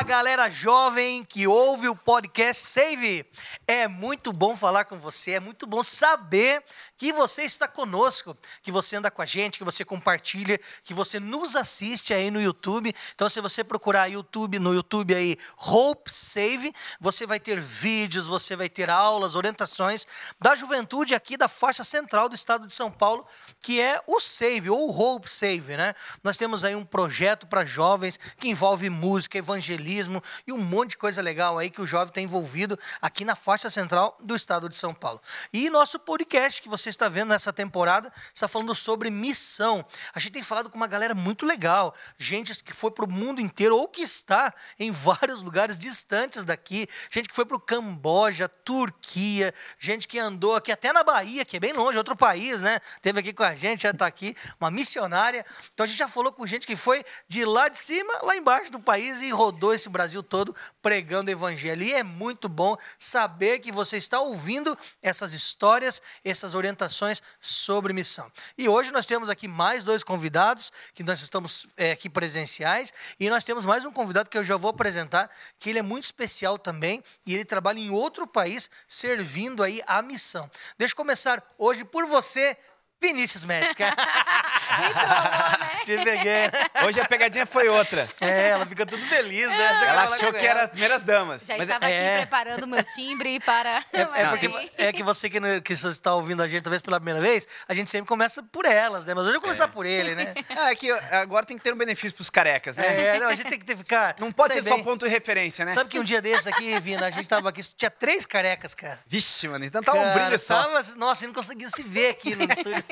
Olá, galera jovem que ouve o podcast Save. É muito bom falar com você, é muito bom saber que você está conosco, que você anda com a gente, que você compartilha, que você nos assiste aí no YouTube. Então, se você procurar YouTube no YouTube aí Hope Save, você vai ter vídeos, você vai ter aulas, orientações da juventude aqui da faixa central do estado de São Paulo, que é o Save ou Hope Save, né? Nós temos aí um projeto para jovens que envolve música, evangelismo e um monte de coisa legal aí que o jovem está envolvido aqui na faixa central do estado de São Paulo. E nosso podcast que você está vendo nessa temporada está falando sobre missão. A gente tem falado com uma galera muito legal, gente que foi para o mundo inteiro ou que está em vários lugares distantes daqui, gente que foi para o Camboja, Turquia, gente que andou aqui até na Bahia, que é bem longe, outro país, né? Teve aqui com a gente, já está aqui, uma missionária. Então a gente já falou com gente que foi de lá de cima, lá embaixo do país e rodou esse Brasil todo pregando evangelho. E é muito bom saber que você está ouvindo essas histórias, essas orientações orientações sobre missão. E hoje nós temos aqui mais dois convidados, que nós estamos é, aqui presenciais, e nós temos mais um convidado que eu já vou apresentar, que ele é muito especial também, e ele trabalha em outro país, servindo aí a missão. Deixa eu começar hoje por você, Vinícius. Muito bom, né? Te peguei. Hoje a pegadinha foi outra. É, ela fica tudo feliz, né? Ela, ela achou que era as primeiras damas. Já mas estava é- aqui preparando o meu timbre para. É, é porque é que você que, que você está ouvindo a gente talvez pela primeira vez, a gente sempre começa por elas, né? Mas hoje eu vou começar por ele, né? Ah, é que agora tem que ter um benefício pros carecas, né? É, não, a gente tem que ter, ficar. Não pode ser só ponto de referência, né? Sabe que um dia desse aqui, Vina, a gente tava aqui, tinha três carecas, cara. Vixe, mano, então tá um Cara, brilho só. tava- nossa, eu não conseguia se ver aqui no estúdio.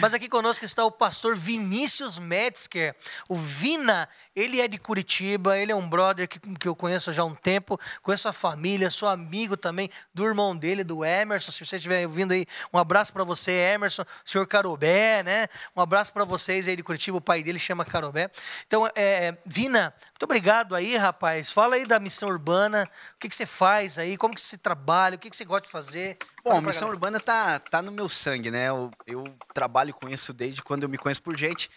Mas aqui conosco está o pastor Vinícius Metzger. O Vina, ele é de Curitiba, ele é um brother que, que eu conheço já há um tempo, conheço a família, sou amigo também do irmão dele, do Emerson. Se você estiver ouvindo aí, um abraço para você, Emerson, senhor Carobé, né? Um abraço para vocês aí de Curitiba, o pai dele chama Carobé. Então, é, Vina, muito obrigado aí, rapaz. Fala aí da missão urbana, o que, que você faz aí, como que você trabalha, o que, que você gosta de fazer. Bom, a missão galera. urbana tá, tá no meu sangue, né? Eu, eu trabalho com isso desde quando eu me conheço por gente.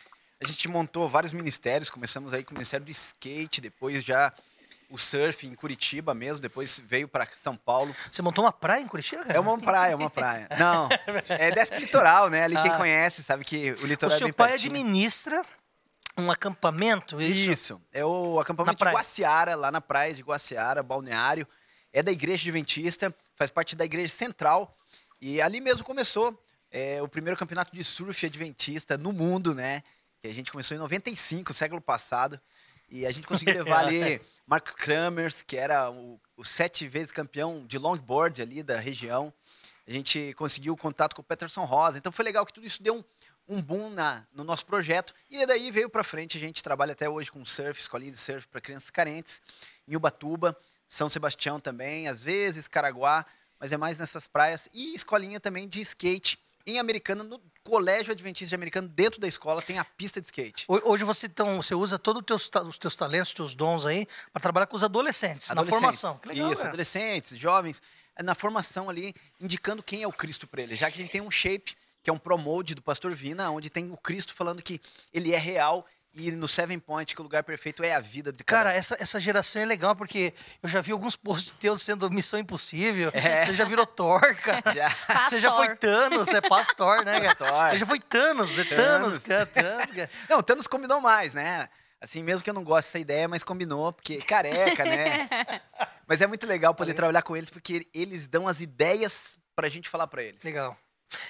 A gente montou vários ministérios, começamos aí com o Ministério do Skate, depois já o surf em Curitiba mesmo, depois veio para São Paulo. Você montou uma praia em Curitiba, cara? É uma praia, é uma praia. Não, é desce pro litoral, né? Ali quem Ah. conhece sabe que o O litoral é seu bem pai pertinho. administra um acampamento, isso? Isso. É o acampamento de. Guaciara, lá na praia de Guaciara, balneário. É da igreja adventista, faz parte da igreja central. E ali mesmo começou é, o primeiro campeonato de surf adventista no mundo, né? Que a gente começou em 95, século passado. E a gente conseguiu levar ali Marcos Kramers, que era o, o sete vezes campeão de longboard ali da região. A gente conseguiu contato com o Peterson Rosa. Então foi legal que tudo isso deu um, um boom na, no nosso projeto. E daí veio para frente. A gente trabalha até hoje com surf, escolinha de surf para crianças carentes, em Ubatuba, São Sebastião também, às vezes Caraguá, mas é mais nessas praias. E escolinha também de skate em Americana, no Colégio Adventista de Americano, dentro da escola, tem a pista de skate. Ho- Hoje você, então, você usa todos os teus, os teus talentos, os teus dons aí, para trabalhar com os adolescentes, na Adolescentes. formação. Que legal, Isso, cara. adolescentes, jovens, é na formação ali, indicando quem é o Cristo para eles. Já que a gente tem um shape, que é um promote do Pastor Vina, onde tem o Cristo falando que ele é real e no Seven Point, que o lugar perfeito é a vida de Cara, um. essa, essa geração é legal, porque eu já vi alguns posts teus sendo Missão Impossível. É. Você já virou Thor, cara. Já. Você já foi Thanos, você é pastor, né, cara? Pastor. Ele já foi Thanos, é Thanos, Thanos. cara, Thanos, cara. Não, Thanos combinou mais, né? Assim, mesmo que eu não goste dessa ideia, mas combinou, porque careca, né? Mas é muito legal poder trabalhar com eles, porque eles dão as ideias pra gente falar pra eles. Legal.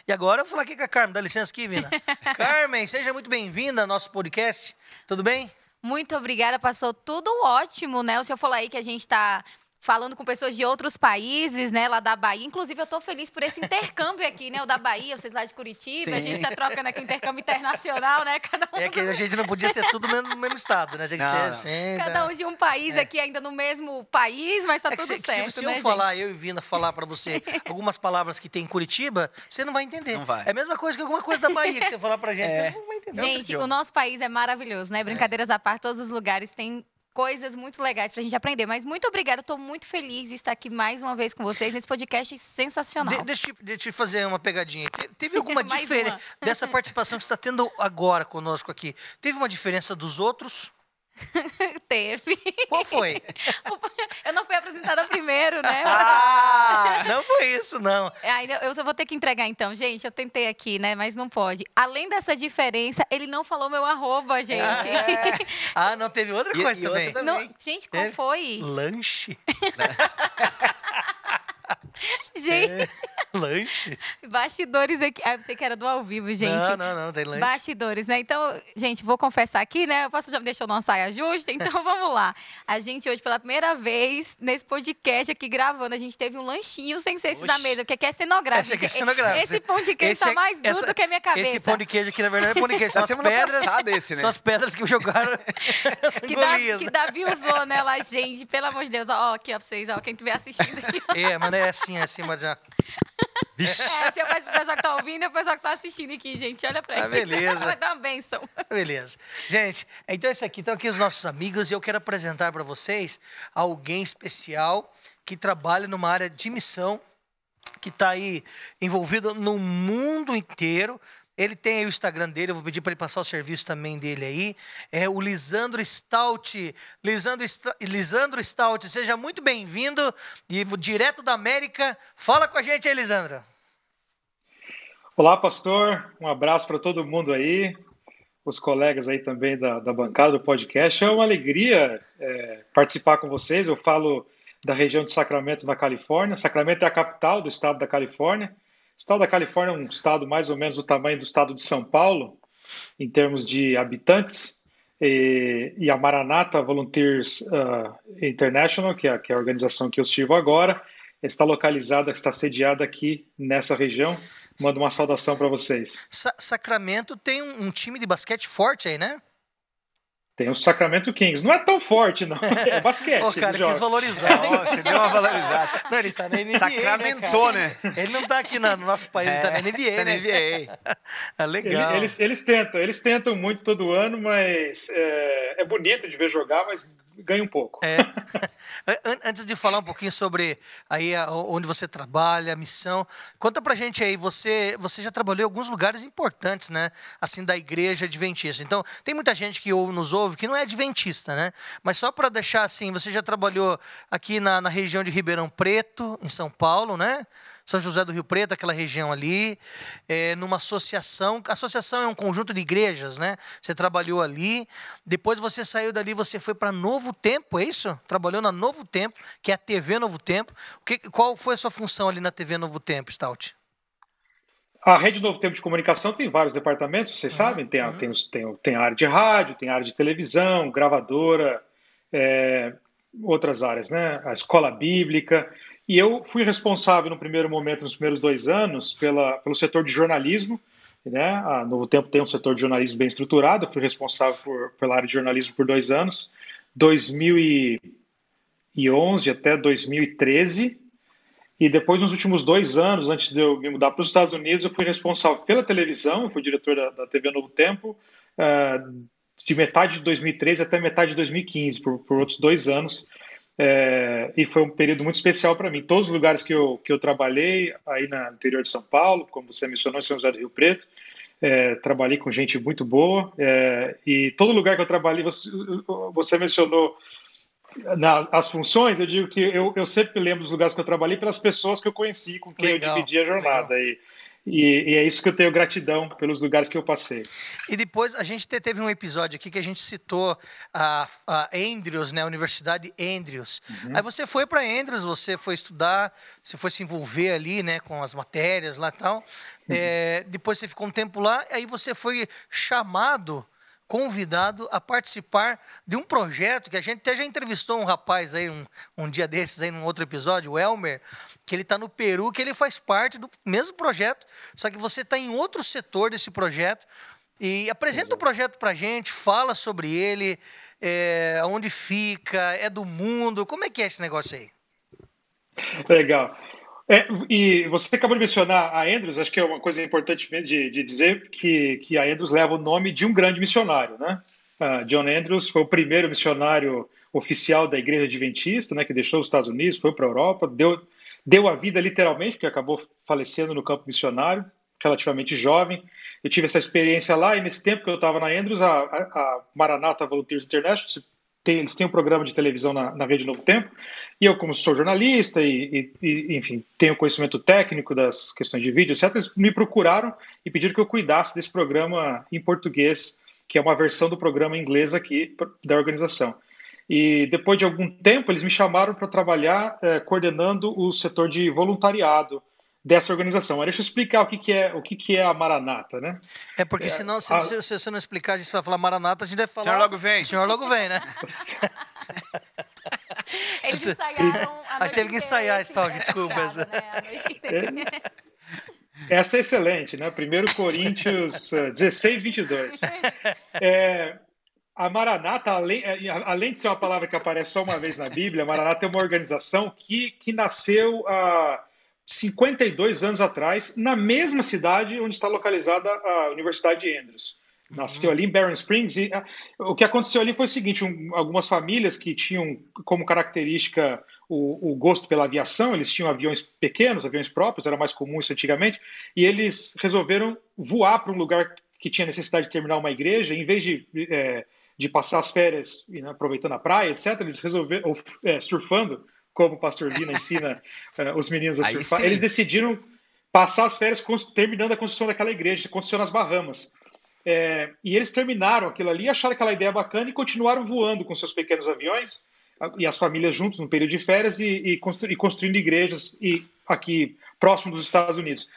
E agora eu vou falar aqui com a Carmen, dá licença aqui, Vina. Carmen, seja muito bem-vinda ao nosso podcast. Tudo bem? Muito obrigada, passou tudo ótimo, né? O senhor falou aí que a gente está falando com pessoas de outros países, né, lá da Bahia. Inclusive, eu tô feliz por esse intercâmbio aqui, né, o da Bahia, vocês lá de Curitiba. A Sim. gente tá trocando aqui intercâmbio internacional, né? Cada um, É que a gente não podia ser tudo mesmo no mesmo estado, né? Tem que Não, ser não. assim. cada tá? um de um país aqui, ainda no mesmo país, mas tá É tudo se, se- certo, se né, eu gente? falar, eu e Vina falar pra você algumas palavras que tem em Curitiba, você não vai entender. Não vai. É a mesma coisa que alguma coisa da Bahia que você falar pra gente. É. Você não vai entender. Gente, o nosso país é maravilhoso, né? Brincadeiras à parte, todos os lugares têm coisas muito legais pra gente aprender. Mas muito obrigada, tô muito feliz de estar aqui mais uma vez com vocês nesse podcast sensacional. De- deixa, deixa eu fazer uma pegadinha. Te- Teve alguma diferença dessa participação que você está tendo agora conosco aqui? Teve uma diferença dos outros? teve. Qual foi? Eu não fui apresentada primeiro, né? Ah, não foi isso, não. É, eu só vou ter que entregar então, gente. Eu tentei aqui, né? Mas não pode. Além dessa diferença, ele não falou meu arroba, gente. Ah, não, teve outra E- coisa e também. outra Não- também. gente, qual Teve? foi? Lanche. Gente, Lanche? bastidores aqui. Ah, eu pensei que era do ao vivo, gente. Não, não, não, tem lanche. Bastidores, né? Então, gente, vou confessar aqui, né? O pastor já me deixou numa saia justa, então vamos lá. A gente hoje, pela primeira vez, nesse podcast aqui gravando, a gente teve um lanchinho sem ser esse da Oxi. messe, porque aqui é cenográfico. Esse aqui é cenográfico. Esse pão de queijo Esse tá é- mais duro essa- do que a minha cabeça. Esse pão de queijo aqui, na verdade, é pão de queijo. São Da as pedras. esse, né? São as pedras que jogaram que, da, Golias. que Davi usou nela, gente. Pelo amor de Deus. Ó, aqui, ó, pra vocês, ó, quem estiver assistindo aqui. ó. É, mas não é assim, é assim, mas já. É, se eu faço pro pessoal que tá ouvindo e o pessoal que tá assistindo aqui, gente. Olha pra Ah, isso. beleza. Vai dar uma bênção. Beleza. Gente, então esse aqui, estão aqui os nossos amigos e eu quero apresentar para vocês alguém especial que trabalha numa área de missão, que está aí envolvido no mundo inteiro. Ele tem aí o Instagram dele, eu vou pedir para ele passar o serviço também dele aí. É o Lisandro Stout. Lisandro, Lisandro Stout, seja muito bem-vindo. E direto da América, fala com a gente aí, Lisandro. Olá, pastor. Um abraço para todo mundo aí, os colegas aí também da, da bancada do podcast. É uma alegria é, participar com vocês. Eu falo da região de Sacramento, na Califórnia. Sacramento é a capital do estado da Califórnia. O estado da Califórnia é um estado mais ou menos do tamanho do estado de São Paulo, em termos de habitantes. E, e a Maranata Volunteers uh, International, que é, que é a organização que eu sirvo agora, está localizada, está sediada aqui nessa região. Mando uma saudação para vocês. Sa- Sacramento tem um, um time de basquete forte aí, né? Tem o Sacramento Kings. Não é tão forte, não. É basquete. O cara eles jogam. quis valorizar. Nossa, deu uma valorizada. Não, ele tá na NBA. Sacramentou, né? né? cara? Ele não tá aqui na- no nosso país, ele tá na NBA, tá na né? NBA. Ah, Ele- legal. Eles, eles tentam, eles tentam muito todo ano, mas é, é bonito de ver jogar, mas ganha um pouco. É. An- an- Antes de falar um pouquinho sobre aí onde você trabalha, a missão, conta pra gente aí, você, você já trabalhou em alguns lugares importantes, né? Assim, da igreja adventista. Então, tem muita gente que ouve, nos ouve que não é adventista, né? Mas só para deixar assim, você já trabalhou aqui na, na região de Ribeirão Preto, em São Paulo, né? São José do Rio Preto, aquela região ali, é, numa associação. Associação é um conjunto de igrejas, né? Você trabalhou ali. Depois você saiu dali, você foi para Novo Tempo, é isso? Trabalhou na Novo Tempo, que é a TV Novo Tempo. Que, qual foi a sua função ali na TV Novo Tempo, Stout? A Rede Novo Tempo de Comunicação tem vários departamentos, vocês Uhum, sabem. Tem a, tem, os- tem, tem a área de rádio, tem a área de televisão, gravadora, é, outras áreas, né? A escola bíblica. E eu fui responsável no primeiro momento, nos primeiros dois anos, pela, pelo setor de jornalismo. Né? A Novo Tempo tem um setor de jornalismo bem estruturado. Eu fui responsável por, pela área de jornalismo por dois anos, 2011 até 2013. E depois, nos últimos dois anos, antes de eu me mudar para os Estados Unidos, eu fui responsável pela televisão, fui diretor da, da TV Novo Tempo, eh, de metade de 2013 até metade de 2015, por, por outros dois anos. Eh, e foi um período muito especial para mim. Todos os lugares que eu, que eu trabalhei, aí no interior de São Paulo, como você mencionou, em São José do Rio Preto, eh, trabalhei com gente muito boa. eh, e todo lugar que eu trabalhei, você, você mencionou nas as funções, eu digo que eu, eu sempre lembro dos lugares que eu trabalhei pelas pessoas que eu conheci, com quem Legal, eu dividi a jornada. E, e, e é isso que eu tenho gratidão pelos lugares que eu passei. E depois a gente te- teve um episódio aqui que a gente citou a, a Andrews, né, a Universidade Andrews. Aí você foi para Andrews, você foi estudar, você foi se envolver ali, né, com as matérias lá e tal. É, depois você ficou um tempo lá, aí você foi chamado, convidado a participar de um projeto que a gente até já entrevistou um rapaz aí um, um dia desses aí num outro episódio, o Elmer, que ele está no Peru, que ele faz parte do mesmo projeto, só que você está em outro setor desse projeto. E apresenta o projeto para gente, fala sobre ele, é, onde fica, é do mundo, como é que é esse negócio aí? Legal. É, e você acabou de mencionar a Andrews, acho que é uma coisa importante de, de dizer que, que a Andrews leva o nome de um grande missionário, né? Uh, John Andrews foi o primeiro missionário oficial da Igreja Adventista, né, que deixou os Estados Unidos, foi para a Europa, deu, deu a vida literalmente, porque acabou falecendo no campo missionário, relativamente jovem. Eu tive essa experiência lá e nesse tempo que eu estava na Andrews, a, a, a Maranata Volunteers International, tem, eles têm um programa de televisão na, na Rede Novo Tempo, e eu, como sou jornalista e, e, e, enfim, tenho conhecimento técnico das questões de vídeo, etc., eles me procuraram e pediram que eu cuidasse desse programa em português, que é uma versão do programa em inglês aqui da organização. E depois de algum tempo, eles me chamaram para trabalhar é, coordenando o setor de voluntariado dessa organização. Mas deixa eu explicar o que, que é o que, que é a Maranata, né? É porque senão, se, a... se, se você não explicar, a gente vai falar Maranata, a gente vai falar. O senhor logo vem. O senhor logo vem, né? Eles ensaiaram a gente teve que ensaiar esse tal, desculpa. Essa. Né? Essa é excelente, né? Primeiro Coríntios 16, 22. É, a Maranata, além, é, além de ser uma palavra que aparece só uma vez na Bíblia, a Maranata é uma organização que, que nasceu há 52 anos atrás, na mesma cidade onde está localizada a Universidade de Andrews. Nasceu ali em Barron Springs e a, o que aconteceu ali foi o seguinte: um, algumas famílias que tinham como característica o, o, gosto pela aviação, eles tinham aviões pequenos, aviões próprios, era mais comum isso antigamente, e eles resolveram voar para um lugar que tinha necessidade de terminar uma igreja, em vez de é, de passar as férias né, aproveitando a praia, etc., eles resolveram, ou, é, surfando, como o pastor Lina ensina uh, os meninos a Aí surfar, sim. eles decidiram passar as férias terminando a construção daquela igreja, aconteceu nas Bahamas. É, e eles terminaram aquilo ali, acharam aquela ideia bacana e continuaram voando com seus pequenos aviões e as famílias juntos no período de férias e, e, constru, e construindo igrejas e aqui próximo dos Estados Unidos.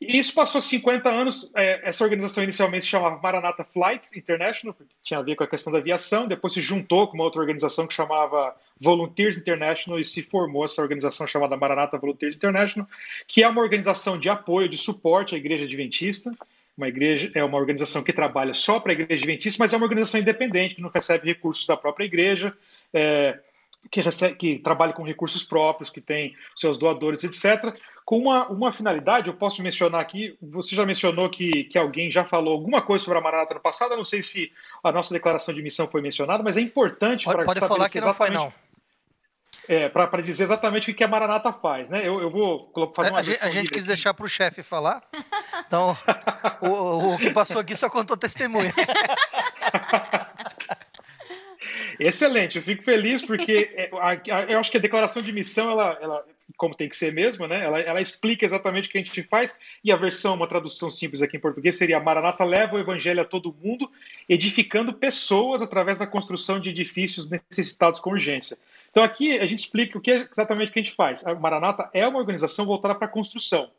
E isso passou 50 anos. É, essa organização inicialmente se chamava Maranatha Flights International, porque tinha a ver com a questão da aviação. Depois se juntou com uma outra organização que chamava Volunteers International e se formou essa organização chamada Maranatha Volunteers International, que é uma organização de apoio, de suporte à Igreja Adventista. Uma igreja é uma organização que trabalha só para a Igreja Adventista, mas é uma organização independente que não recebe recursos da própria igreja. É, que, recebe, que trabalha com recursos próprios, que tem seus doadores, etc., com uma, uma finalidade, eu posso mencionar aqui, você já mencionou que, que alguém já falou alguma coisa sobre a Maranata no passado, eu não sei se a nossa declaração de missão foi mencionada, mas é importante para Pode falar que não foi, não. É, para dizer exatamente o que a Maranata faz, né? Eu, eu vou fazer uma A, a gente quis aqui. deixar para o chefe falar, então o, o que passou aqui só contou testemunha. Excelente, eu fico feliz porque é, eu acho que a declaração de missão, ela, ela como tem que ser mesmo, né? Ela, ela, explica exatamente o que a gente faz e a versão, uma tradução simples aqui em português seria Maranata leva o evangelho a todo mundo, edificando pessoas através da construção de edifícios necessitados com urgência. Então aqui a gente explica o que é exatamente que a gente faz. A Maranata é uma organização voltada para a construção,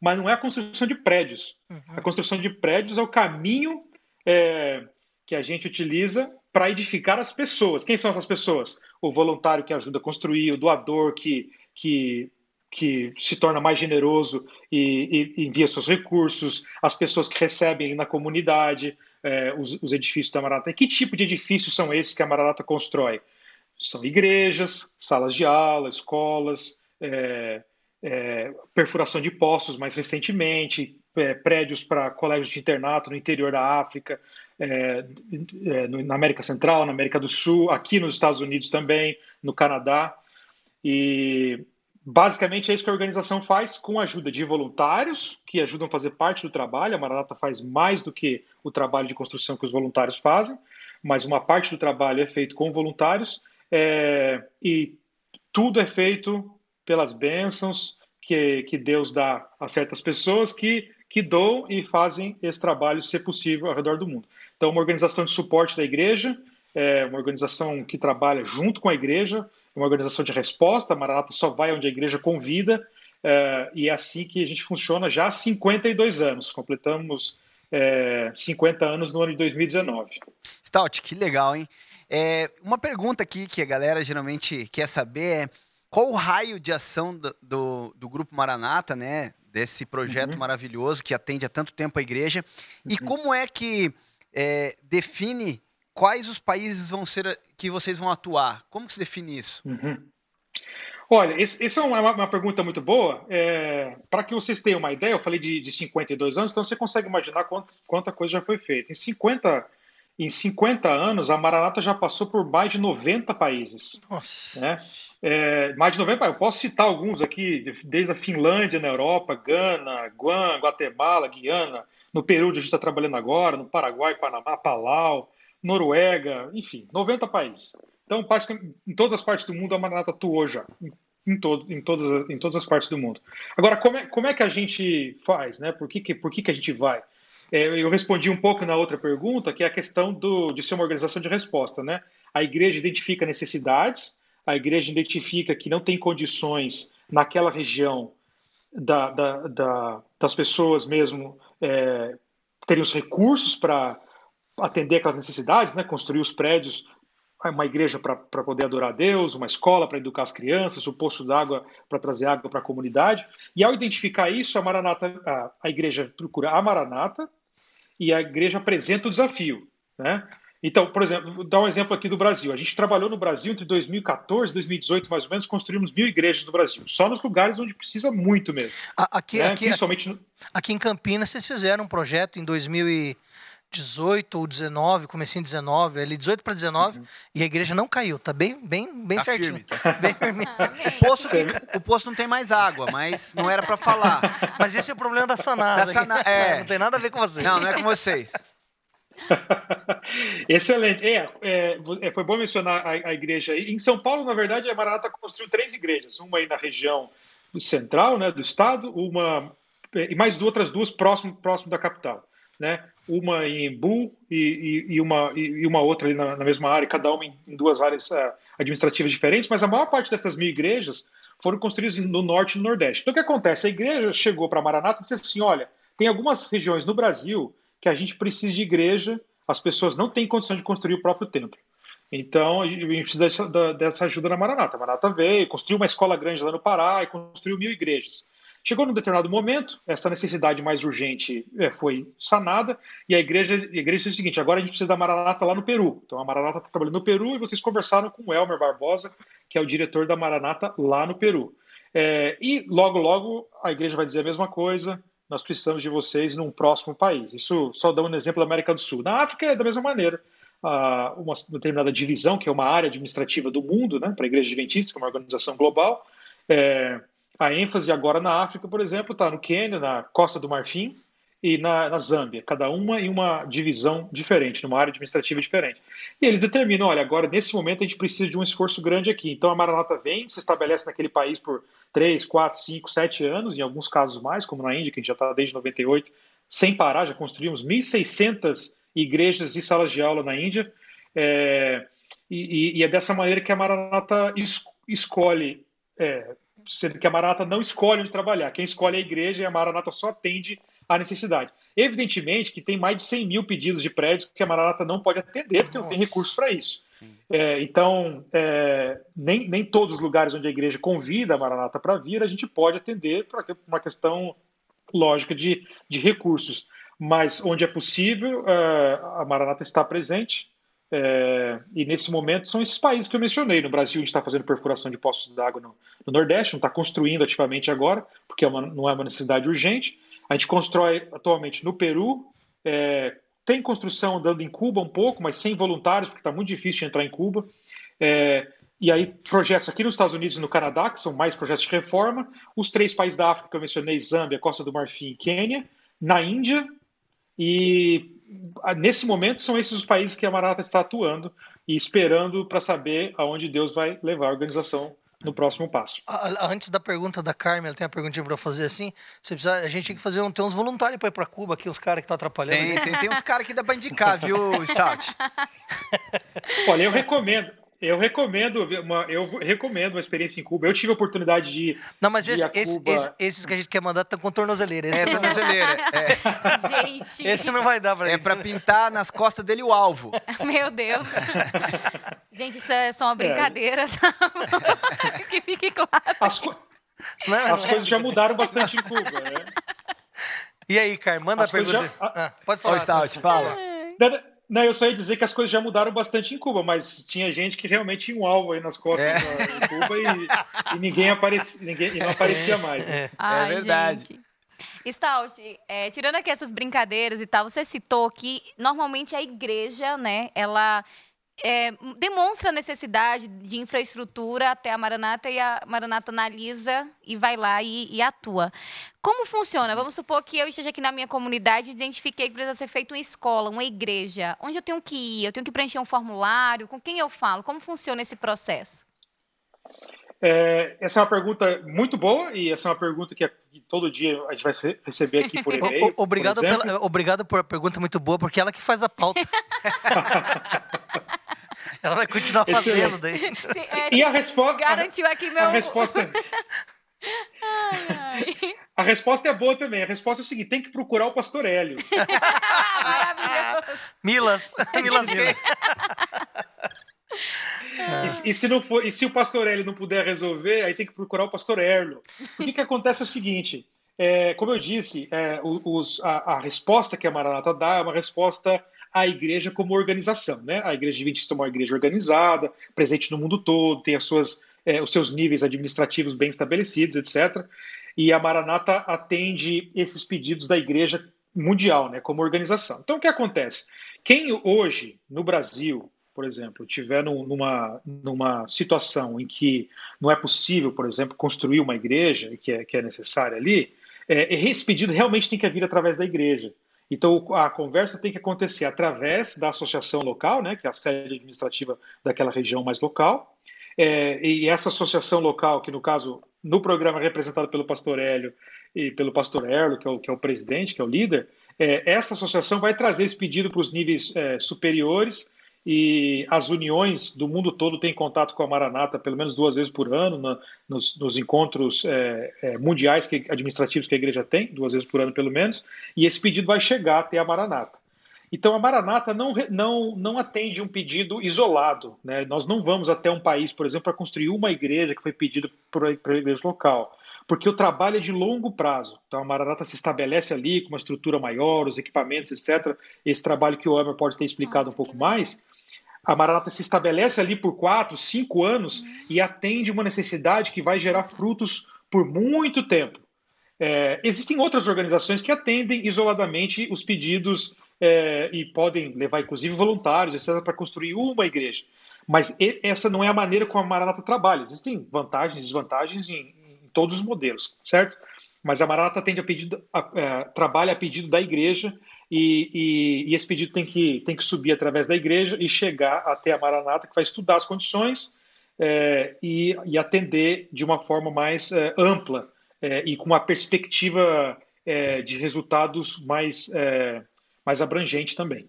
mas não é a construção de prédios. Uhum. A construção de prédios é o caminho é, que a gente utiliza para edificar as pessoas. Quem são essas pessoas? O voluntário que ajuda a construir, o doador que, que, que se torna mais generoso e, e envia seus recursos, as pessoas que recebem na comunidade é, os, os, edifícios da Maranata. E que tipo de edifícios são esses que a Maranata constrói? São igrejas, salas de aula, escolas, é, é, perfuração de poços mais recentemente, prédios para colégios de internato no interior da África, é, é, na América Central, na América do Sul, aqui nos Estados Unidos também, no Canadá. E basicamente é isso que a organização faz com a ajuda de voluntários que ajudam a fazer parte do trabalho. A Maranata faz mais do que o trabalho de construção que os voluntários fazem, mas uma parte do trabalho é feito com voluntários é, e tudo é feito pelas bênçãos que, que Deus dá a certas pessoas que, que doam e fazem esse trabalho ser possível ao redor do mundo. Então, uma organização de suporte da igreja, é uma organização que trabalha junto com a igreja, uma organização de resposta. A Maranata só vai onde a igreja convida, é, e é assim que a gente funciona já há 52 anos. Completamos é, 50 anos no ano de 2019. Stout, que legal, hein? É, uma pergunta aqui que a galera geralmente quer saber é qual o raio de ação do, do, do Grupo Maranata, né? Desse projeto uhum. maravilhoso que atende há tanto tempo a igreja. Uhum. E como é que é, define quais os países vão ser que vocês vão atuar? Como que se define isso? Uhum. Olha, essa é uma, uma, pergunta muito boa. É, Para que vocês tenham uma ideia, eu falei de, de 52 anos, então você consegue imaginar quanta, quanta coisa já foi feita. Em 50, em 50 anos, a Maranata já passou por mais de 90 países. Nossa. Né? É, mais de 90 Eu posso citar alguns aqui, desde a Finlândia na Europa, Gana, Guam, Guatemala, Guiana, no Peru, onde a gente está trabalhando agora, no Paraguai, Panamá, Palau, Noruega, enfim, 90 países. Então, em todas as partes do mundo, a Maranata atuou já. Em, todo, em, todas, em todas as partes do mundo. Agora, como é, como é que a gente faz? Né? Por, que, por que, que a gente vai? É, eu respondi um pouco na outra pergunta, que é a questão do, de ser uma organização de resposta. Né? A igreja identifica necessidades, a igreja identifica que não tem condições naquela região da, da, da, das pessoas mesmo é, terem os recursos para atender aquelas necessidades, né? construir os prédios, uma igreja para poder adorar a Deus, uma escola para educar as crianças, o poço d'água para trazer água para a comunidade. E ao identificar isso, a, Maranata, a, a igreja procura a Maranata e a igreja apresenta o desafio. Né? Então, por exemplo, vou dar um exemplo aqui do Brasil. A gente trabalhou no Brasil entre 2014 e 2018, mais ou menos, construímos mil igrejas no Brasil. Só nos lugares onde precisa muito mesmo. Aqui, né? aqui, Principalmente no... aqui em Campinas, vocês fizeram um projeto em 2018 ou 19, comecei em 19, ali 18 para 19, uhum. e a igreja não caiu. Tá bem, bem, bem tá certinho. Firme, tá bem firme. Ah, o, poço, o poço não tem mais água, mas não era para falar. Mas esse é o problema da Sanada. Da sana... é. Não tem nada a ver com vocês. Não, não é com vocês. Excelente. É, é, é, foi bom mencionar a, a, igreja aí. Em São Paulo, na verdade, a Maranata construiu três igrejas. Uma aí na região central né, do estado, uma e mais outras duas próximo, próximo da capital. Né? Uma em Embu e, e, e uma, e, uma outra ali na, na, mesma área, cada uma em, em duas áreas uh, administrativas diferentes, mas a maior parte dessas mil igrejas foram construídas no norte e no nordeste. Então o que acontece? A igreja chegou para Maranata e disse assim: olha, tem algumas regiões no Brasil que a gente precisa de igreja, as pessoas não têm condição de construir o próprio templo. Então, a gente precisa dessa, dessa ajuda na Maranata. A Maranata veio, construiu uma escola grande lá no Pará e construiu mil igrejas. Chegou num determinado momento, essa necessidade mais urgente é, foi sanada, e a igreja, a igreja disse o seguinte: agora a gente precisa da Maranata lá no Peru. Então a Maranata está trabalhando no Peru e vocês conversaram com o Elmer Barbosa, que é o diretor da Maranata lá no Peru. É, e logo, logo a igreja vai dizer a mesma coisa, nós precisamos de vocês num próximo país. Isso só dá um exemplo da América do Sul. Na África é da mesma maneira. uma determinada divisão, que é uma área administrativa do mundo, né, para a Igreja Adventista, que é uma organização global. É, a ênfase agora na África, por exemplo, está no Quênia, na Costa do Marfim, e na, na Zâmbia, cada uma em uma divisão diferente, numa área administrativa diferente. E eles determinam, olha, agora nesse momento a gente precisa de um esforço grande aqui. Então a Maranata vem, se estabelece naquele país por 3, 4, 5, 7 anos, em alguns casos mais, como na Índia, que a gente já está desde 98, sem parar, já construímos 1.600 igrejas e salas de aula na Índia. É, e, e, é dessa maneira que a Maranata es, escolhe, é, sendo que a Maranata não escolhe onde trabalhar. Quem escolhe é a igreja e a Maranata só atende a necessidade. Evidentemente que tem mais de 100 mil pedidos de prédios que a Maranata não pode atender, porque Nossa. não tem recursos para isso. É, então, é, nem, nem todos os lugares onde a igreja convida a Maranata para vir, a gente pode atender por uma questão lógica de, de recursos. Mas onde é possível, é, a Maranata está presente. É, e nesse momento são esses países que eu mencionei. No Brasil, a gente está fazendo perfuração de poços d'água no, no, Nordeste, não está construindo ativamente agora, porque é uma, não é uma necessidade urgente. A gente constrói atualmente no Peru, é, tem construção andando em Cuba um pouco, mas sem voluntários, porque está muito difícil entrar em Cuba. É, e aí, projetos aqui nos Estados Unidos e no Canadá, que são mais projetos de reforma. Os três países da África que eu mencionei, Zâmbia, Costa do Marfim e Quênia. Na Índia. E nesse momento são esses os países que a Marata está atuando e esperando para saber aonde Deus vai levar a organização no próximo passo. Antes da pergunta da Carmen, ela tem uma perguntinha para fazer assim. Você precisa, a gente tem que fazer um, tem uns voluntários para ir para Cuba aqui, os caras que estão atrapalhando. Tem, tem, tem uns caras que dá para indicar, viu, Stout? Olha, eu recomendo. Eu recomendo uma, eu recomendo uma experiência em Cuba. Eu tive a oportunidade de. Não, mas esse, esse, esse, esses que a gente quer mandar estão com tornozeleira. Esse é, tornozeleira. É. Gente. Esse não vai dar pra É para pintar nas costas dele o alvo. Meu Deus. gente, isso é só uma brincadeira, tá? que fique claro. As, co... não, As coisas já mudaram bastante em Cuba, né? E aí, Carmen, manda As a pergunta. Já... Ah, pode falar. Oi, Stout, fala. Não, eu só ia dizer que as coisas já mudaram bastante em Cuba, mas tinha gente que realmente tinha um alvo aí nas costas é. em Cuba e, e ninguém, aparecia, ninguém e não aparecia mais. Né? É, Ai, é verdade. Gente. Stout, é, tirando aqui essas brincadeiras e tal, você citou que normalmente a igreja, né, ela é, demonstra a necessidade de infraestrutura até a Maranata e a Maranata analisa e vai lá e, e, atua. Como funciona? Vamos supor que eu esteja aqui na minha comunidade e identifiquei que precisa ser feita uma escola, uma igreja. Onde eu tenho que ir? Eu tenho que preencher um formulário? Com quem eu falo? Como funciona esse processo? É, essa é uma pergunta muito boa e essa é uma pergunta que, todo dia a gente vai receber aqui por e-mail. obrigado, por pela, obrigado por a pergunta muito boa, porque ela que faz a pauta. ela vai continuar fazendo daí. Sim, é, e a resposta. Garantiu aqui meu. A resposta. ai, ai. A resposta é boa também. A resposta é o seguinte: tem que procurar o pastor Hélio. Maravilhoso. Milas. Milas Gay. E, e, se não for, e se o pastor Hélio não puder resolver, aí tem que procurar o pastor Erlo. O que, que acontece é o seguinte: é, como eu disse, é, os, a, a, resposta que a Maranata dá é uma resposta à igreja como organização. Né? A igreja adventista é uma igreja organizada, presente no mundo todo, tem as suas, é, os seus níveis administrativos bem estabelecidos, etc. E a Maranata atende esses pedidos da igreja mundial, né, como organização. Então, o que acontece? Quem hoje, no Brasil, por exemplo, tiver numa, numa situação em que não é possível, por exemplo, construir uma igreja que é, que é necessária ali, é, esse pedido realmente tem que vir através da igreja. Então, a conversa tem que acontecer através da associação local, né, que é a sede administrativa daquela região mais local, é, e essa associação local, que no caso, no programa é representado pelo pastor Hélio e pelo pastor Erlo, que é o, que é o presidente, que é o líder, é, essa associação vai trazer esse pedido para os níveis é, superiores e as uniões do mundo todo têm contato com a Maranata pelo menos duas vezes por ano, na, nos, nos, encontros é, é, mundiais que, administrativos que a igreja tem, duas vezes por ano pelo menos, e esse pedido vai chegar até a Maranata. Então, a Maranata não, não, não atende um pedido isolado. Né? Nós não vamos até um país, por exemplo, para construir uma igreja que foi pedida para a igreja local, porque o trabalho é de longo prazo. Então, a Maranata se estabelece ali com uma estrutura maior, os equipamentos, etc. Esse trabalho que o Emer pode ter explicado Nossa, um pouco mais a Maranata se estabelece ali por quatro, cinco anos e atende uma necessidade que vai gerar frutos por muito tempo. É, existem outras organizações que atendem isoladamente os pedidos é, e podem levar, inclusive, voluntários, etc., para construir uma igreja. Mas essa não é a maneira como a Maranata trabalha. Existem vantagens e desvantagens em, em, todos os modelos, certo? Mas a Maranata atende a pedido, a, a, é, trabalha a pedido da igreja e, e, e, esse pedido tem que, tem que subir através da igreja e chegar até a Maranata, que vai estudar as condições é, e, e, atender de uma forma mais é, ampla é, e com uma perspectiva é, de resultados mais, é, mais abrangente também.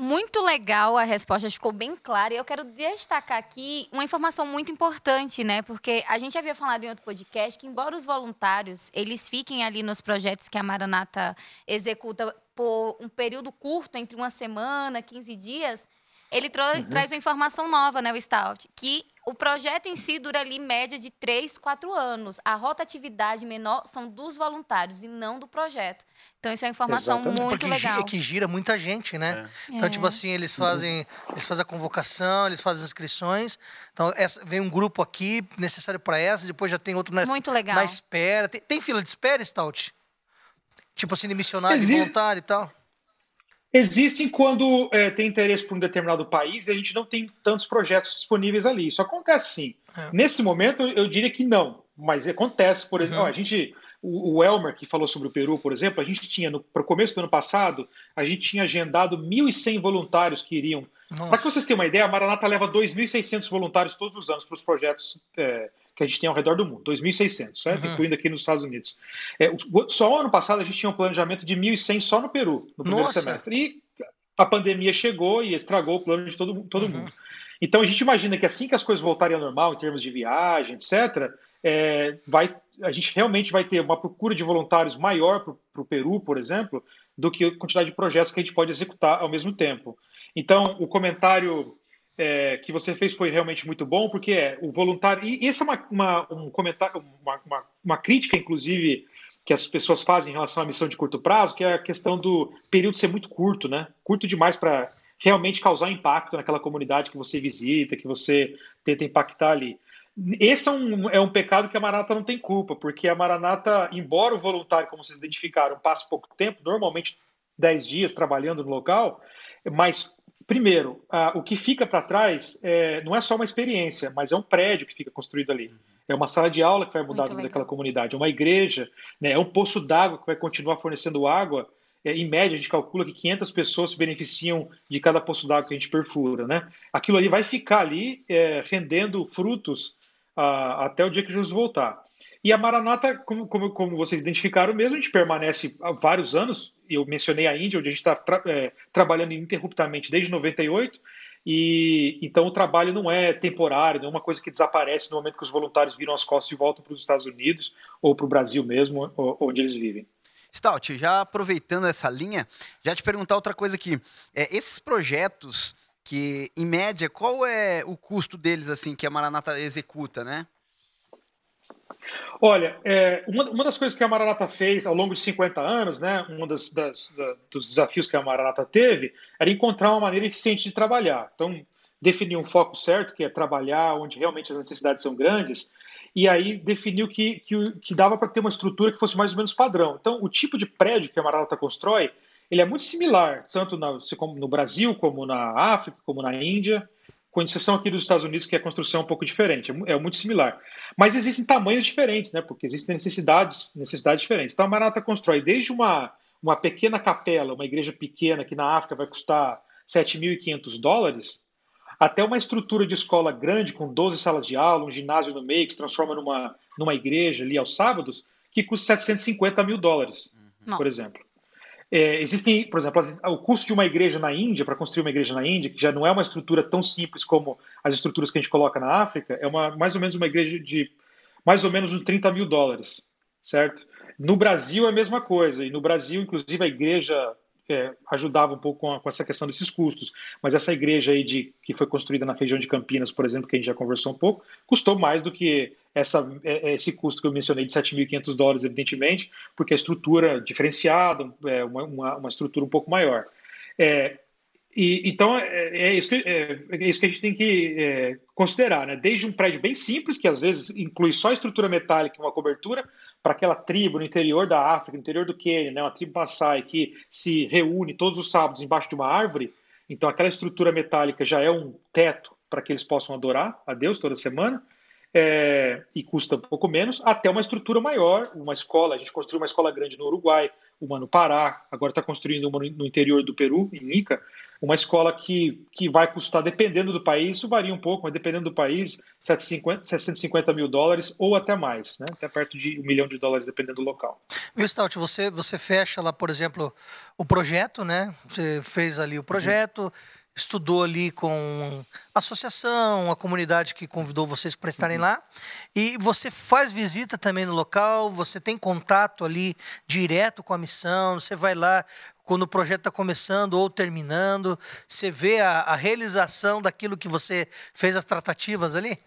Muito legal, a resposta ficou bem clara. E eu quero destacar aqui uma informação muito importante, né? Porque a gente havia falado em outro podcast que, embora os voluntários eles fiquem ali nos projetos que a Maranata executa por um período curto, entre uma semana, 15 dias, ele uhum. traz uma informação nova, né, o Stout, que o projeto em si dura ali média de 3, 4 anos. A rotatividade menor são dos voluntários e não do projeto. Então, isso é uma informação Exatamente. muito Porque legal. Porque que gira muita gente, né? É. Então, tipo é. assim, eles fazem, eles fazem a convocação, eles fazem as inscrições. Então, essa, vem um grupo aqui necessário para essa, depois já tem outro na, muito legal. na espera. Tem, tem fila de espera, Stout? Tipo assim, de missionário, Existe... voluntário e tal? Existem quando é, tem interesse por um determinado país e a gente não tem tantos projetos disponíveis ali. Isso acontece sim. É. Nesse momento, eu diria que não, mas acontece, por exemplo, uhum. ó, a gente, o, o, Elmer, que falou sobre o Peru, por exemplo, a gente tinha, para o começo do ano passado, a gente tinha agendado 1.100 voluntários que iriam. Para que vocês tenham uma ideia, a Maranata leva 2.600 voluntários todos os anos para os projetos é, que a gente tem ao redor do mundo, 2.600, certo? Uhum. incluindo aqui nos Estados Unidos. É, só ano passado a gente tinha um planejamento de 1.100 só no Peru, no primeiro Nossa. semestre. E a pandemia chegou e estragou o plano de todo, todo uhum. mundo. Então a gente imagina que assim que as coisas voltarem ao normal, em termos de viagem, etc., é, vai, a gente realmente vai ter uma procura de voluntários maior para o Peru, por exemplo, do que a quantidade de projetos que a gente pode executar ao mesmo tempo. Então, o comentário é, que você fez foi realmente muito bom, porque é o voluntário. E essa é uma, uma um comentário, uma, uma, uma, crítica, inclusive, que as pessoas fazem em relação à missão de curto prazo, que é a questão do período ser muito curto, né? Curto demais para realmente causar impacto naquela comunidade que você visita, que você tenta impactar ali. Esse é um, é um pecado que a Maranata não tem culpa, porque a Maranata, embora o voluntário, como vocês identificaram, passe pouco tempo, normalmente 10 dias trabalhando no local, mas primeiro, o que fica para trás é, não é só uma experiência, mas é um prédio que fica construído ali. É uma sala de aula que vai mudar a daquela comunidade, é uma igreja, né, é um poço d'água que vai continuar fornecendo água. É, em média, a gente calcula que 500 pessoas se beneficiam de cada poço d'água que a gente perfura. Né? Aquilo ali vai ficar ali é, rendendo frutos até o dia que Jesus voltar. E a Maranata, como, como, como, vocês identificaram mesmo, a gente permanece há vários anos. Eu mencionei a Índia, onde a gente está tra é, trabalhando ininterruptamente desde 98. E então o trabalho não é temporário, não é uma coisa que desaparece no momento que os voluntários viram as costas e voltam para os Estados Unidos ou para o Brasil mesmo, onde eles vivem. Stout, já aproveitando essa linha, já te perguntar outra coisa aqui. É, esses projetos que, em média, qual é o custo deles, assim, que a Maranata executa, né? Olha, é, uma, uma, das coisas que a Maranata fez ao longo de 50 anos, né, um das, das, da, dos desafios que a Maranata teve, era encontrar uma maneira eficiente de trabalhar. Então, definir um foco certo, que é trabalhar onde realmente as necessidades são grandes, e aí definiu que, que, que dava para ter uma estrutura que fosse mais ou menos padrão. Então, o tipo de prédio que a Maranata constrói ele é muito similar, tanto na, no Brasil, como na África, como na Índia, com exceção aqui dos Estados Unidos, que a construção é um pouco diferente, é, é muito similar. Mas existem tamanhos diferentes, né? Porque existem necessidades, necessidades diferentes. Então a Maranata constrói desde uma, uma pequena capela, uma igreja pequena que na África vai custar 7.500 dólares, até uma estrutura de escola grande com 12 salas de aula, um ginásio no meio que se transforma numa, numa igreja ali aos sábados, que custa 750 mil dólares, uhum. por exemplo. É, existem, por exemplo, as, o custo de uma igreja na Índia, para construir uma igreja na Índia, que já não é uma estrutura tão simples como as estruturas que a gente coloca na África, é uma, mais ou menos uma igreja de mais ou menos uns 30 mil dólares, certo? No Brasil é a mesma coisa, e no Brasil, inclusive, a igreja é, ajudava um pouco com, a, com, essa questão desses custos. Mas essa igreja aí de, que foi construída na região de Campinas, por exemplo, que a gente já conversou um pouco, custou mais do que essa, é, é, esse custo que eu mencionei de 7.500 dólares, evidentemente, porque a estrutura diferenciada, é uma, uma, uma estrutura um pouco maior. É, e, então, é, é, isso que, é, é, isso que a gente tem que é, considerar, né? Desde um prédio bem simples, que às vezes inclui só estrutura metálica e uma cobertura, para aquela tribo no interior da África, no interior do Quênia, né? uma tribo Maasai que se reúne todos os sábados embaixo de uma árvore. Então, aquela estrutura metálica já é um teto para que eles possam adorar a Deus toda semana. É, e custa um pouco menos, até uma estrutura maior, uma escola. A gente construiu uma escola grande no Uruguai, uma no Pará, agora está construindo uma no interior do Peru, em Ica, uma escola que, que vai custar, dependendo do país, isso varia um pouco, mas dependendo do país, 750, 750 mil dólares ou até mais, né? até perto de um milhão de dólares, dependendo do local. Viu, Stout, você, você fecha lá, por exemplo, o projeto, né? Você fez ali o projeto, uhum estudou ali com a associação, a comunidade que convidou vocês para estarem uhum. lá. E você faz visita também no local, você tem contato ali direto com a missão, você vai lá quando o projeto está começando ou terminando, você vê a, a realização daquilo que você fez as tratativas ali?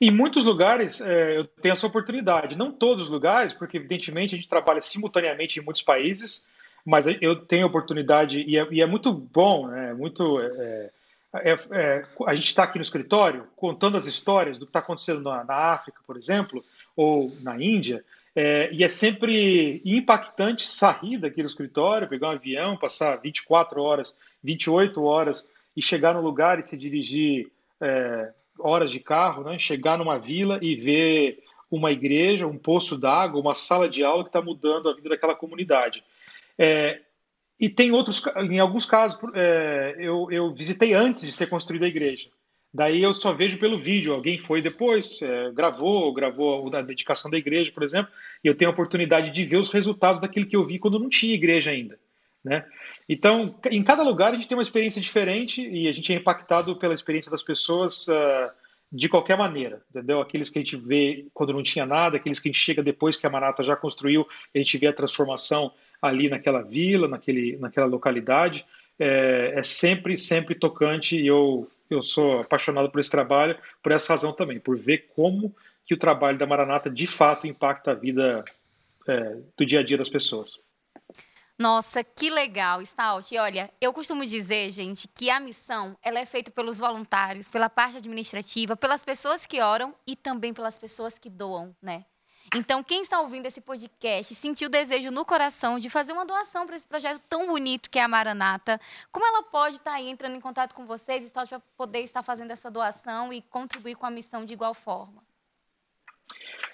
Em muitos lugares é, eu tenho essa oportunidade. Não todos os lugares, porque evidentemente a gente trabalha simultaneamente em muitos países mas eu tenho oportunidade e é, e é muito bom, né? muito é, é, é a gente está aqui no escritório contando as histórias do que está acontecendo na, na, África, por exemplo, ou na Índia, é, e é sempre impactante sair daqui do escritório, pegar um avião, passar 24 horas, 28 horas e chegar no lugar e se dirigir é, horas de carro, né? chegar numa vila e ver uma igreja, um poço d'água, uma sala de aula que está mudando a vida daquela comunidade. É, e tem outros, em alguns casos, é, eu, eu, visitei antes de ser construída a igreja. Daí eu só vejo pelo vídeo. Alguém foi depois, é, gravou, gravou a dedicação da igreja, por exemplo, e eu tenho a oportunidade de ver os resultados daquilo que eu vi quando não tinha igreja ainda. Né? Então, em cada lugar a gente tem uma experiência diferente e a gente é impactado pela experiência das pessoas uh, de qualquer maneira, entendeu? Aqueles que a gente vê quando não tinha nada, aqueles que a gente chega depois que a Manata já construiu, a gente vê a transformação ali naquela vila, naquele, naquela localidade. É, é sempre, sempre tocante e eu, eu sou apaixonado por esse trabalho por essa razão também, por ver como que o trabalho da Maranata de fato impacta a vida é, do dia a dia das pessoas. Nossa, que legal, Stout. E olha, eu costumo dizer, gente, que a missão ela é feita pelos voluntários, pela parte administrativa, pelas pessoas que oram e também pelas pessoas que doam, né? Então, quem está ouvindo esse podcast sentiu o desejo no coração de fazer uma doação para esse projeto tão bonito que é a Maranata, como ela pode estar aí entrando em contato com vocês e para poder estar fazendo essa doação e contribuir com a missão de igual forma?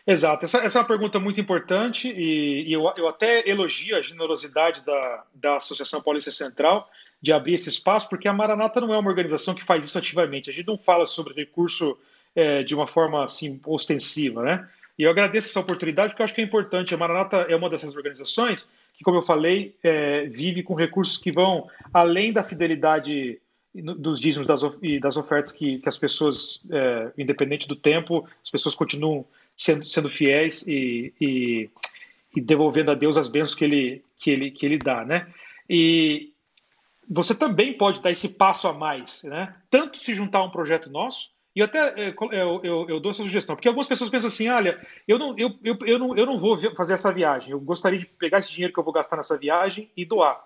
Exato, essa, essa é uma pergunta muito importante e, e eu, eu, até elogio a generosidade da, da Associação Paulista Central de abrir esse espaço, porque a Maranata não é uma organização que faz isso ativamente. A gente não fala sobre recurso é, de uma forma assim ostensiva, né? E eu agradeço essa oportunidade porque eu acho que é importante. A Maranata é uma dessas organizações que, como eu falei, é, vive com recursos que vão além da fidelidade dos dízimos das, e das ofertas que, que as pessoas, é, independente do tempo, as pessoas continuam sendo, sendo fiéis e, e, e, devolvendo a Deus as bênçãos que ele, que ele, que ele dá, né? E você também pode dar esse passo a mais, né? Tanto se juntar a um projeto nosso, e até é, eu, eu, eu, dou essa sugestão, porque algumas pessoas pensam assim: olha, eu não, eu, eu, eu, não, eu não vou fazer essa viagem, eu gostaria de pegar esse dinheiro que eu vou gastar nessa viagem e doar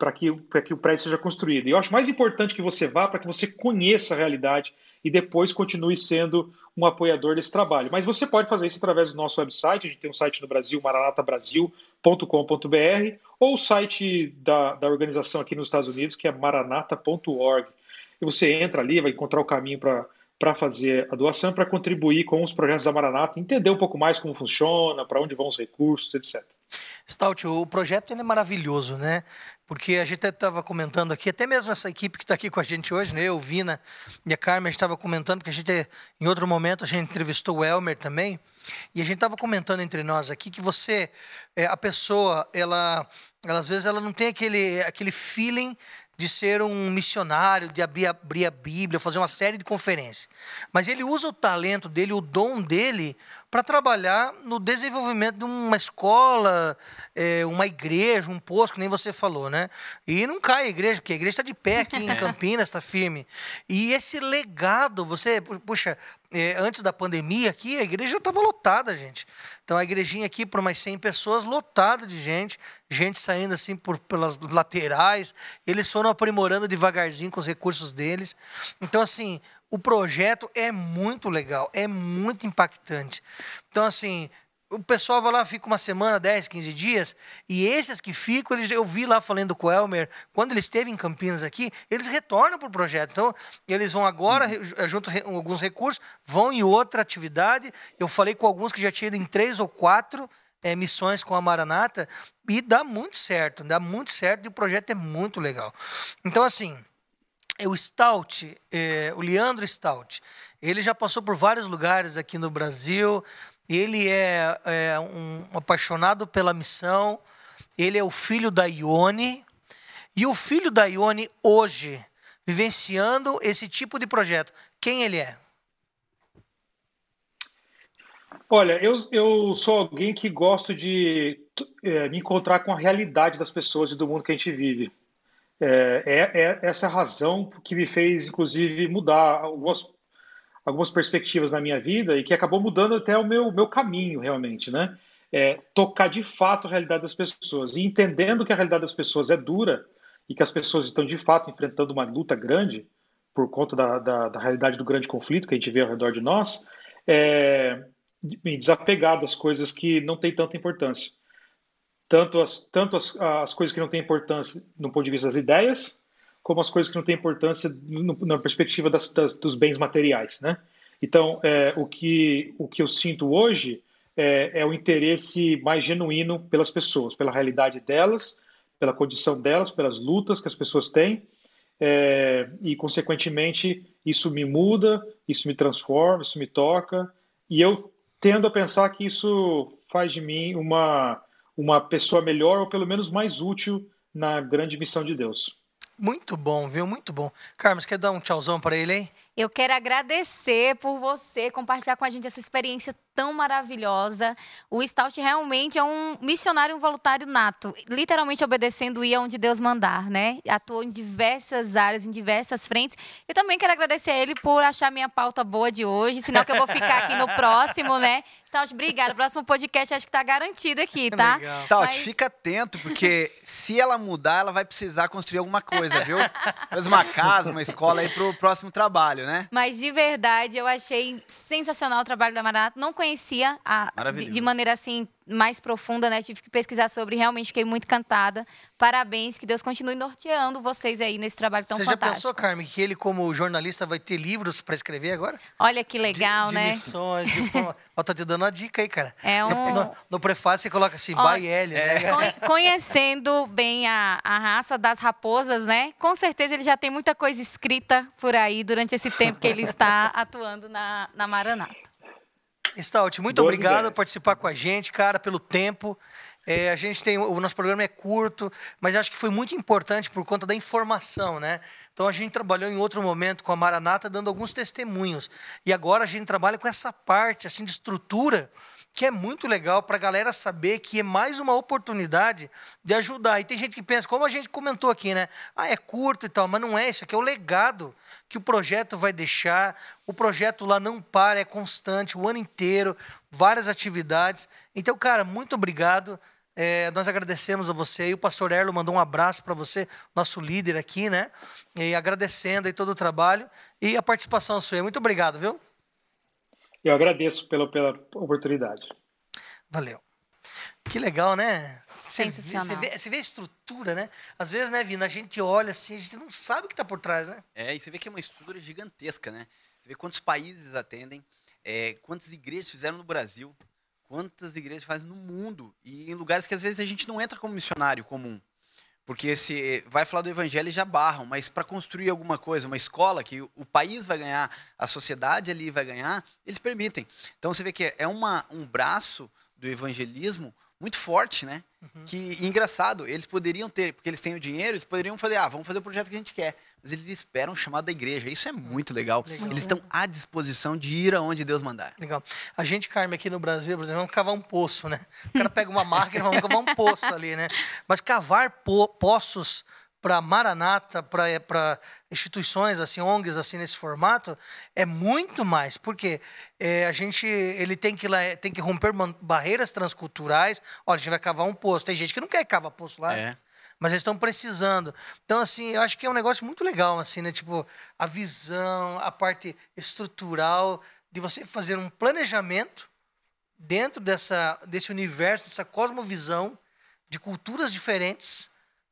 para que, que o prédio seja construído. E eu acho mais importante que você vá para que você conheça a realidade e depois continue sendo um apoiador desse trabalho. Mas você pode fazer isso através do nosso website, a gente tem um site no Brasil, maranatabrasil.com.br, ou o site da, da organização aqui nos Estados Unidos, que é maranata.org. E você entra ali, vai encontrar o caminho para para fazer a doação, para contribuir com os projetos da Maranata, entender um pouco mais como funciona, para onde vão os recursos, etc. Stout, o projeto é maravilhoso, né? Porque a gente estava comentando aqui, até mesmo essa equipe que está aqui com a gente hoje, né? Eu, Vina e a Carmen, estava comentando, porque a gente, em outro momento, a gente entrevistou o Elmer também, e a gente estava comentando entre nós aqui que você, é, a pessoa, ela, ela às vezes ela não tem aquele, aquele feeling de ser um missionário, de abrir, abrir a Bíblia, fazer uma série de conferências. Mas ele usa o talento dele, o dom dele, para trabalhar no desenvolvimento de uma escola, é, uma igreja, um posto, que nem você falou, né? E não cai a igreja, porque a igreja está de pé aqui em Campinas, está firme. E esse legado, você, puxa, é, antes da pandemia aqui, a igreja estava lotada, gente. Então a igrejinha aqui, por umas 100 pessoas, lotada de gente, gente saindo assim por, pelas laterais. Eles foram aprimorando devagarzinho com os recursos deles. Então, assim, o projeto é muito legal, é muito impactante. Então, assim, o pessoal vai lá, fica uma semana, 10, 15 dias, e esses que ficam, eles, eu vi lá falando com o Elmer, quando ele esteve em Campinas aqui, eles retornam para o projeto. Então, eles vão agora, uhum. junto alguns recursos, vão em outra atividade. Eu falei com alguns que já tinham ido em três ou quatro é, missões com a Maranata, e dá muito certo, dá muito certo, e o projeto é muito legal. Então, assim, o Stout, é, o Leandro Stout. Ele já passou por vários lugares aqui no Brasil. Ele é, é um apaixonado pela missão. Ele é o filho da Ione. E o filho da Ione hoje, vivenciando esse tipo de projeto, quem ele é? Olha, eu, eu sou alguém que gosto de é, me encontrar com a realidade das pessoas e do mundo que a gente vive. É, é, é, essa razão que me fez, inclusive, mudar algumas, algumas perspectivas na minha vida e que acabou mudando até o meu, meu caminho, realmente, né? É, tocar de fato a realidade das pessoas e entendendo que a realidade das pessoas é dura e que as pessoas estão de fato enfrentando uma luta grande por conta da, da, da realidade do grande conflito que a gente vê ao redor de nós, é, desapegar das coisas que não têm tanta importância tanto as, tanto as, as coisas que não têm importância no ponto de vista das ideias, como as coisas que não têm importância no, na perspectiva das, das, dos bens materiais, né? Então, é, o, que, o que eu sinto hoje é, é, o interesse mais genuíno pelas pessoas, pela realidade delas, pela condição delas, pelas lutas que as pessoas têm, é, e, consequentemente, isso me muda, isso me transforma, isso me toca, e eu tendo a pensar que isso faz de mim uma uma pessoa melhor ou pelo menos mais útil na grande missão de Deus. Muito bom, viu? Muito bom. Carlos, quer dar um tchauzão para ele, hein? Eu quero agradecer por você compartilhar com a gente essa experiência tão maravilhosa. O Stout realmente é um missionário, um voluntário nato, literalmente obedecendo e onde Deus mandar, né? Atuou em diversas áreas, em diversas frentes. Eu também quero agradecer a ele por achar minha pauta boa de hoje, senão que eu vou ficar aqui no próximo, né? Stout, obrigada. O próximo podcast acho que está garantido aqui, tá? Legal. Stout, Mas... fica atento, porque se ela mudar, ela vai precisar construir alguma coisa, viu? Talvez uma casa, uma escola aí para o próximo trabalho, né? Mas de verdade, eu achei sensacional o trabalho da Maranata. Não conheço conhecia a, de, de, maneira assim mais profunda, né? Tive que pesquisar sobre, realmente fiquei muito encantada. Parabéns, que Deus continue norteando vocês aí nesse trabalho tão Você fantástico. Você já pensou, Carmen, que ele como jornalista vai ter livros para escrever agora? Olha que legal, de, né? De lições, de forma... Ó, tô te dando uma dica aí, cara. É um... No, no, no prefácio você coloca assim, Ó, by L, né? Conhecendo bem a, a raça das raposas, né? Com certeza ele já tem muita coisa escrita por aí durante esse tempo que ele está atuando na, na Maranata. Stout, muito Boas obrigado ideias. por participar com a gente, cara, pelo tempo. É, a gente tem o nosso programa é curto, mas acho que foi muito importante por conta da informação, né? Então a gente trabalhou em outro momento com a Maranata dando alguns testemunhos e agora a gente trabalha com essa parte assim de estrutura que é muito legal para a galera saber que é mais uma oportunidade de ajudar. E tem gente que pensa, como a gente comentou aqui, né? Ah, é curto e tal, mas não é isso aqui, é o legado que o projeto vai deixar. O projeto lá não para, é constante, o ano inteiro, várias atividades. Então, cara, muito obrigado. É, nós agradecemos a você e o pastor Erlo mandou um abraço para você, nosso líder aqui, né? E agradecendo aí todo o trabalho e a participação sua. Muito obrigado, viu? Eu agradeço pela, pela oportunidade. Valeu. Que legal, né? Você vê, você, vê, você vê a estrutura, né? Às vezes, né, Vina, a gente olha assim, a gente não sabe o que está por trás, né? É, e você vê que é uma estrutura gigantesca, né? Você vê quantos países atendem, é, quantas igrejas fizeram no Brasil, quantas igrejas fazem no mundo, e em lugares que às vezes a gente não entra como missionário comum. Porque se vai falar do evangelho e já barram, mas para construir alguma coisa, uma escola que o país vai ganhar, a sociedade ali vai ganhar, eles permitem. Então você vê que é uma, um braço do evangelismo muito forte, né? Uhum. Que engraçado, eles poderiam ter, porque eles têm o dinheiro, eles poderiam fazer, ah, vamos fazer o projeto que a gente quer. Mas eles esperam o chamado da igreja. Isso é muito legal. legal. Eles estão à disposição de ir aonde Deus mandar. Legal. A gente, Carmen, aqui no Brasil, por exemplo, vamos cavar um poço, né? O cara pega uma máquina, vamos cavar um poço ali, né? Mas cavar po poços para Maranata, para instituições assim, ONGs assim nesse formato, é muito mais, porque é, a gente ele tem que tem que romper barreiras transculturais. Olha, a gente vai cavar um poço. Tem gente que não quer cavar poço lá. É. Mas eles estão precisando. Então, assim, eu acho que é um negócio muito legal, assim, né? Tipo, a visão, a parte estrutural de você fazer um planejamento dentro dessa, desse universo, dessa cosmovisão de culturas diferentes,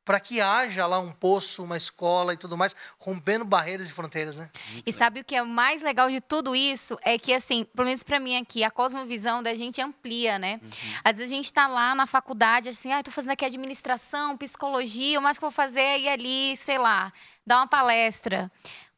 para que haja lá um poço, uma escola e tudo mais, rompendo barreiras e fronteiras, né? E sabe o que é mais legal de tudo isso? É que, assim, pelo menos para mim aqui, a cosmovisão da gente amplia, né? Uhum. Às vezes a gente está lá na faculdade, assim, ah, estou fazendo aqui administração, psicologia, o mais que eu vou fazer é ir ali, sei lá, dar uma palestra.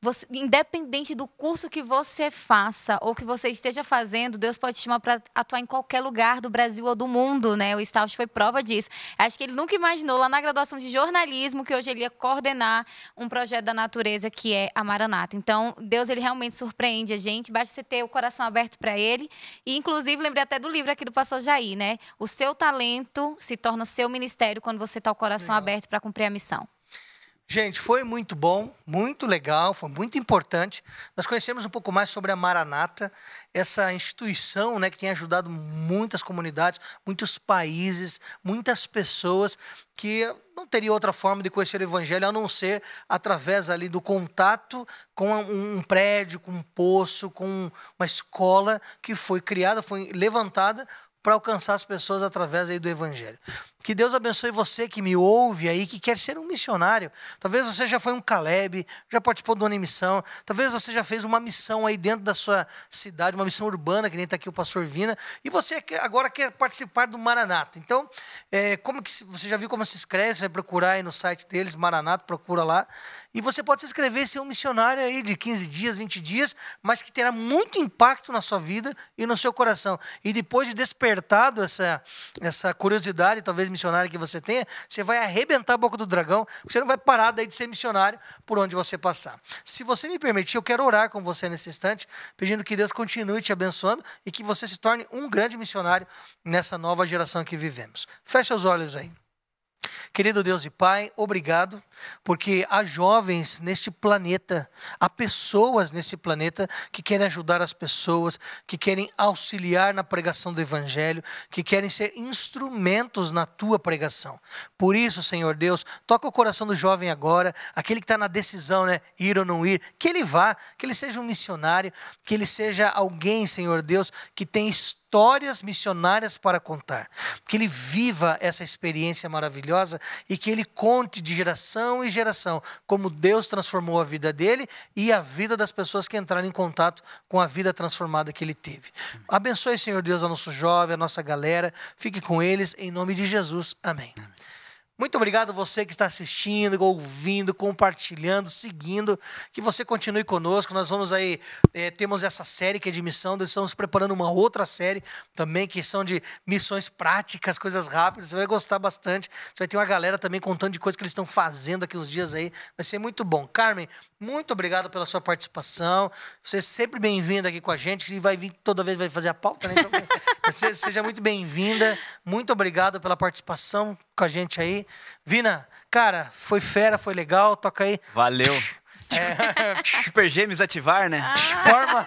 Você, independente do curso que você faça ou que você esteja fazendo, Deus pode te chamar para atuar em qualquer lugar do Brasil ou do mundo, né? O Stout foi prova disso. Acho que ele nunca imaginou lá na graduação de jornalismo que hoje ele ia coordenar um projeto da natureza que é a Maranata. Então, Deus ele realmente surpreende a gente, basta você ter o coração aberto para ele. E inclusive lembrei até do livro aqui do pastor Jair, né? O seu talento se torna seu ministério quando você está o coração Legal. aberto para cumprir a missão. Gente, foi muito bom, muito legal, foi muito importante. Nós conhecemos um pouco mais sobre a Maranata, essa instituição né, que tem ajudado muitas comunidades, muitos países, muitas pessoas que não teria outra forma de conhecer o Evangelho a não ser através ali do contato com um prédio, com um poço, com uma escola que foi criada, foi levantada para alcançar as pessoas através aí do Evangelho. Que Deus abençoe você que me ouve aí, que quer ser um missionário. Talvez você já foi um Caleb, já participou de uma missão. Talvez você já fez uma missão aí dentro da sua cidade, uma missão urbana, que nem está aqui o pastor Vina. E você agora quer participar do Maranata. Então, é, como que você já viu como se inscreve? Você vai procurar aí no site deles, Maranata, procura lá. E você pode se inscrever e ser um missionário aí de 15 dias, 20 dias, mas que terá muito impacto na sua vida e no seu coração. E depois de despertado essa, essa curiosidade, talvez missionário que você tenha, você vai arrebentar a boca do dragão, você não vai parar daí de ser missionário por onde você passar. Se você me permitir, eu quero orar com você nesse instante, pedindo que Deus continue te abençoando e que você se torne um grande missionário nessa nova geração que vivemos. Feche os olhos aí. Querido Deus e Pai, obrigado, porque há jovens neste planeta, há pessoas nesse planeta que querem ajudar as pessoas, que querem auxiliar na pregação do Evangelho, que querem ser instrumentos na tua pregação. Por isso, Senhor Deus, toca o coração do jovem agora, aquele que está na decisão, né, ir ou não ir, que ele vá, que ele seja um missionário, que ele seja alguém, Senhor Deus, que tem história histórias missionárias para contar. Que ele viva essa experiência maravilhosa e que ele conte de geração em geração como Deus transformou a vida dele e a vida das pessoas que entraram em contato com a vida transformada que ele teve. Abençoe, Senhor Deus, a nosso jovem, a nossa galera. Fique com eles, em nome de Jesus. Amém. Muito obrigado você que está assistindo, ouvindo, compartilhando, seguindo. Que você continue conosco. Nós vamos aí, é, temos essa série que é de missão, nós estamos preparando uma outra série também, que são de missões práticas, coisas rápidas. Você vai gostar bastante. Você vai ter uma galera também contando de coisas que eles estão fazendo aqui uns dias aí. Vai ser muito bom. Carmen, muito obrigado pela sua participação. Você é sempre bem-vinda aqui com a gente, e vai vir toda vez vai fazer a pauta, né? Então, seja muito bem-vinda. Muito obrigado pela participação com a gente aí. Vina, cara, foi fera, foi legal, toca aí. Valeu. É... Super Gêmeos ativar, né? Ah. Forma,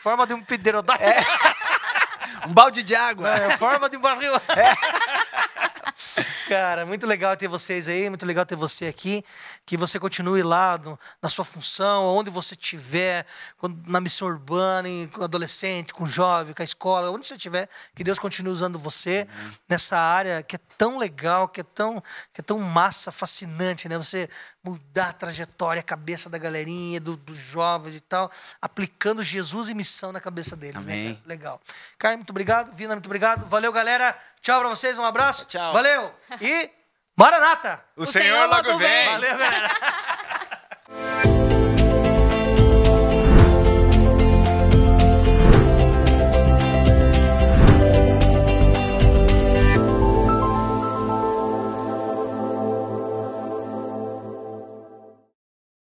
forma de um pterodátilo. É. Um balde de água. É, forma de um barril. É. Cara, muito legal ter vocês aí, muito legal ter você aqui. Que você continue lá no, na sua função, onde você estiver, na missão urbana, em, com adolescente, com jovem, com a escola, onde você estiver, que Deus continue usando você uhum. nessa área que é tão legal, que é tão, que é tão massa, fascinante, né? Você mudar a trajetória, a cabeça da galerinha, dos do jovens e tal, aplicando Jesus e missão na cabeça deles. Né, Amém. Né? Legal. Caio, muito obrigado. Vina, muito obrigado. Valeu, galera. Tchau pra vocês, um abraço. Tchau. Valeu. E Maranata! O, o Senhor, Senhor logo vem. Valeu, galera.